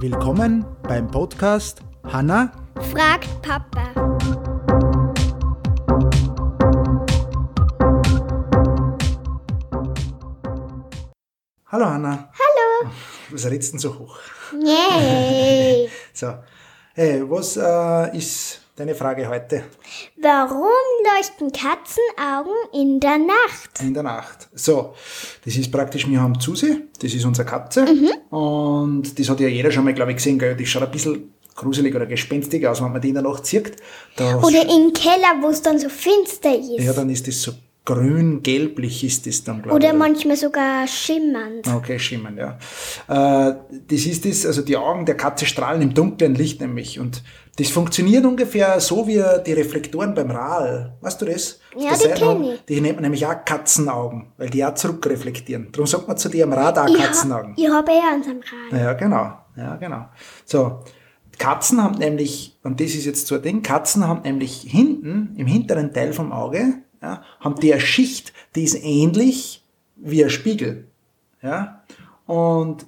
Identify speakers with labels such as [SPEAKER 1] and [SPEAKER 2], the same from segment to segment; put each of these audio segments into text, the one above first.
[SPEAKER 1] Willkommen beim Podcast Hanna
[SPEAKER 2] fragt Papa.
[SPEAKER 1] Hallo Hanna.
[SPEAKER 2] Hallo.
[SPEAKER 1] Was redst denn so hoch?
[SPEAKER 2] Yay.
[SPEAKER 1] So. Hey, was äh, ist deine Frage heute?
[SPEAKER 2] Warum leuchten Katzenaugen in der Nacht?
[SPEAKER 1] In der Nacht. So, das ist praktisch, wir haben Zuse, das ist unsere Katze. Und das hat ja jeder schon mal, glaube ich, gesehen, gell? Die schaut ein bisschen gruselig oder gespenstig aus, wenn man die in der Nacht sieht. Da
[SPEAKER 2] Oder im Keller, wo es dann so finster ist.
[SPEAKER 1] ja, dann ist das so grün-gelblich ist das dann, glaube ich.
[SPEAKER 2] Oder manchmal sogar schimmernd.
[SPEAKER 1] Okay, schimmern, ja. Äh, das ist das, also die Augen der Katze strahlen im dunklen Licht nämlich. Und das funktioniert ungefähr so wie die Reflektoren beim Rahl. Weißt du das?
[SPEAKER 2] Ja,
[SPEAKER 1] Das
[SPEAKER 2] die
[SPEAKER 1] Seiten
[SPEAKER 2] kenn
[SPEAKER 1] haben-
[SPEAKER 2] ich.
[SPEAKER 1] Die nennt man nämlich auch Katzenaugen, weil die auch zurückreflektieren. Darum sagt man zu dir am Rad auch
[SPEAKER 2] Ich,
[SPEAKER 1] Katzenaugen.
[SPEAKER 2] ich habe eher an seinem Rad.
[SPEAKER 1] Ja, genau. Ja, genau. So. Katzen haben nämlich, und das ist jetzt so ein Ding, Katzen haben nämlich hinten, im hinteren Teil vom Auge, ja, haben die eine Schicht, die ist ähnlich wie ein Spiegel. Ja. Und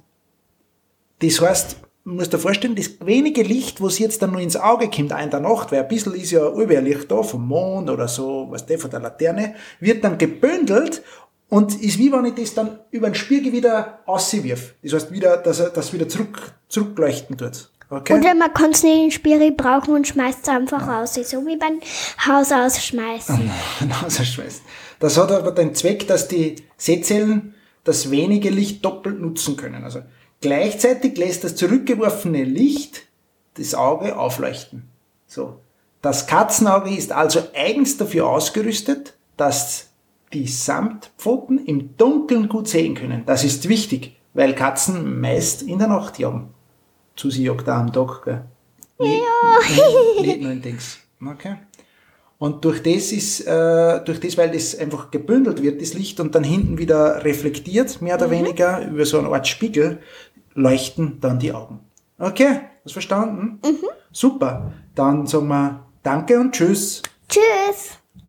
[SPEAKER 1] das heißt, man muss dir vorstellen, das wenige Licht, was jetzt dann nur ins Auge kommt, auch in der Nacht, weil ein bisschen ist ja überall Licht da, vom Mond oder so, was der von der Laterne, wird dann gebündelt und ist wie wenn ich das dann über den Spiegel wieder auswirf. Das heißt wieder, dass er das wieder zurück, zurückleuchten tut. Okay?
[SPEAKER 2] Oder man kann es nicht in Spiegel brauchen und schmeißt es einfach raus. So wie beim Haus ausschmeißen.
[SPEAKER 1] Genau, so schmeißt. Das hat aber den Zweck, dass die Sehzellen das wenige Licht doppelt nutzen können. Also gleichzeitig lässt das zurückgeworfene Licht das Auge aufleuchten. So. Das Katzenauge ist also eigens dafür ausgerüstet, dass die Samtpfoten im Dunkeln gut sehen können. Das ist wichtig, weil Katzen meist in der Nacht jagen. Susi jagt auch am Tag, gell? Ja. Nicht nur in Dings. Okay. Und durch das ist, äh, durch das, weil das einfach gebündelt wird, das Licht, und dann hinten wieder reflektiert, mehr oder weniger, über so eine Art Spiegel, leuchten dann die Augen. Okay, hast verstanden? Super. Dann sagen wir Danke und Tschüss.
[SPEAKER 2] Tschüss.